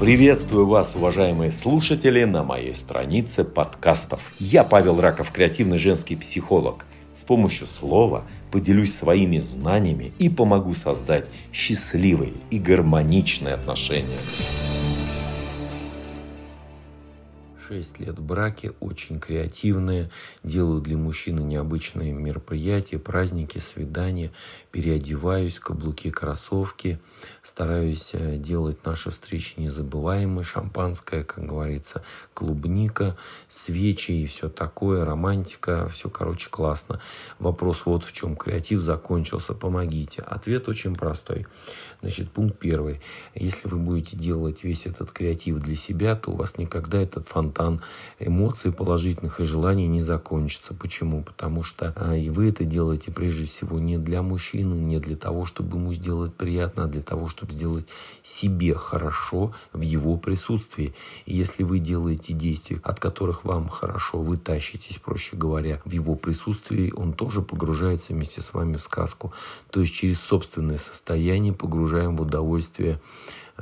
Приветствую вас, уважаемые слушатели, на моей странице подкастов. Я Павел Раков, креативный женский психолог. С помощью слова поделюсь своими знаниями и помогу создать счастливые и гармоничные отношения. 6 лет в браке, очень креативные, делаю для мужчины необычные мероприятия, праздники, свидания, переодеваюсь, каблуки, кроссовки, стараюсь э, делать наши встречи незабываемые, шампанское, как говорится, клубника, свечи и все такое, романтика, все, короче, классно. Вопрос вот в чем креатив закончился, помогите. Ответ очень простой. Значит, пункт первый. Если вы будете делать весь этот креатив для себя, то у вас никогда этот фонтан эмоций положительных и желаний не закончится. Почему? Потому что а, и вы это делаете прежде всего не для мужчины, не для того, чтобы ему сделать приятно, а для того, чтобы сделать себе хорошо в его присутствии. И если вы делаете действия, от которых вам хорошо, вы тащитесь, проще говоря, в его присутствии, он тоже погружается вместе с вами в сказку. То есть через собственное состояние погружаем в удовольствие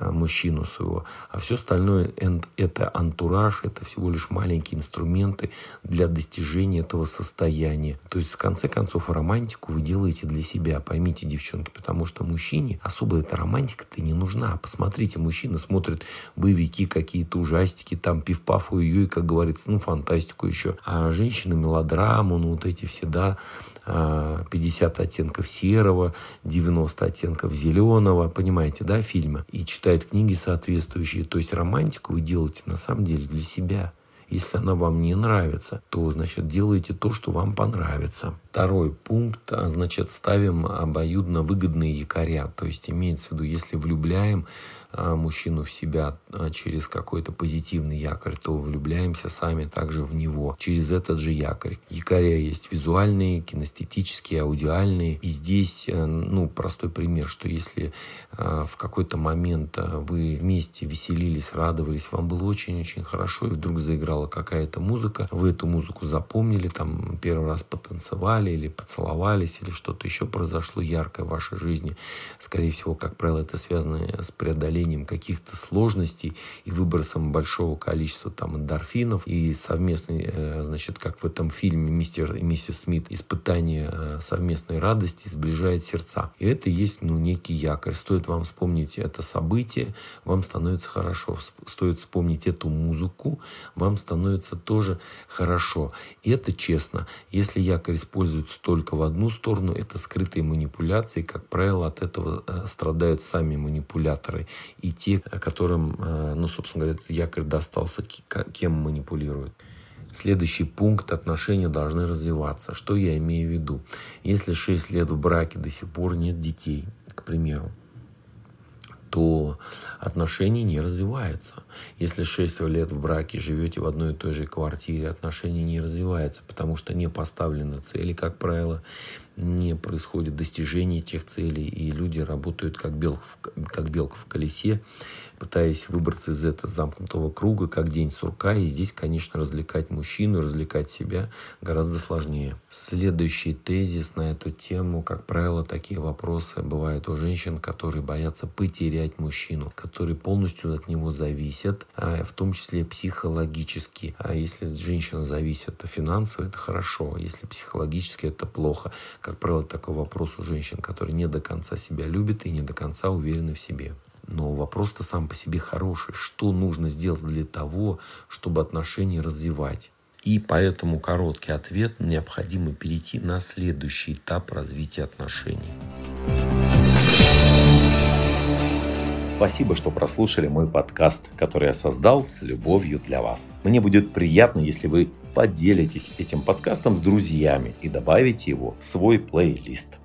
мужчину своего. А все остальное это антураж, это всего лишь маленькие инструменты для достижения этого состояния. То есть, в конце концов, романтику вы делаете для себя. Поймите, девчонки, потому что мужчине особо эта романтика-то не нужна. Посмотрите, мужчина смотрит боевики, какие-то ужастики, там пив-паф, ой как говорится, ну, фантастику еще. А женщина мелодраму, ну, вот эти все, да, 50 оттенков серого, 90 оттенков зеленого, понимаете, да, фильмы, и читает книги соответствующие. То есть романтику вы делаете на самом деле для себя. Если она вам не нравится, то, значит, делайте то, что вам понравится. Второй пункт, а, значит, ставим обоюдно выгодные якоря. То есть имеется в виду, если влюбляем а, мужчину в себя а, через какой-то позитивный якорь, то влюбляемся сами также в него через этот же якорь. Якоря есть визуальные, кинестетические, аудиальные. И здесь, э, ну, простой пример, что если в какой-то момент вы вместе веселились, радовались, вам было очень-очень хорошо, и вдруг заиграла какая-то музыка, вы эту музыку запомнили, там первый раз потанцевали или поцеловались, или что-то еще произошло яркое в вашей жизни. Скорее всего, как правило, это связано с преодолением преодолением каких-то сложностей и выбросом большого количества там эндорфинов и совместный, э, значит, как в этом фильме «Мистер и миссис Смит», испытание э, совместной радости сближает сердца. И это есть, ну, некий якорь. Стоит вам вспомнить это событие, вам становится хорошо. Стоит вспомнить эту музыку, вам становится тоже хорошо. И это честно. Если якорь используется только в одну сторону, это скрытые манипуляции. Как правило, от этого э, страдают сами манипуляторы и те, которым, э, ну, собственно говоря, этот якорь достался, кем манипулируют. Следующий пункт отношения должны развиваться. Что я имею в виду? Если 6 лет в браке до сих пор нет детей, к примеру, то отношения не развиваются. Если 6 лет в браке живете в одной и той же квартире, отношения не развиваются, потому что не поставлены цели, как правило, не происходит достижение тех целей, и люди работают как белка в, как белка в колесе, пытаясь выбраться из этого замкнутого круга, как день сурка. И здесь, конечно, развлекать мужчину, развлекать себя гораздо сложнее. Следующий тезис на эту тему, как правило, такие вопросы бывают у женщин, которые боятся потерять мужчину, которые полностью от него зависят, а в том числе психологически. А если женщина зависит финансово, это хорошо, а если психологически, это плохо как правило, такой вопрос у женщин, которые не до конца себя любят и не до конца уверены в себе. Но вопрос-то сам по себе хороший. Что нужно сделать для того, чтобы отношения развивать? И поэтому короткий ответ – необходимо перейти на следующий этап развития отношений. Спасибо, что прослушали мой подкаст, который я создал с любовью для вас. Мне будет приятно, если вы поделитесь этим подкастом с друзьями и добавите его в свой плейлист.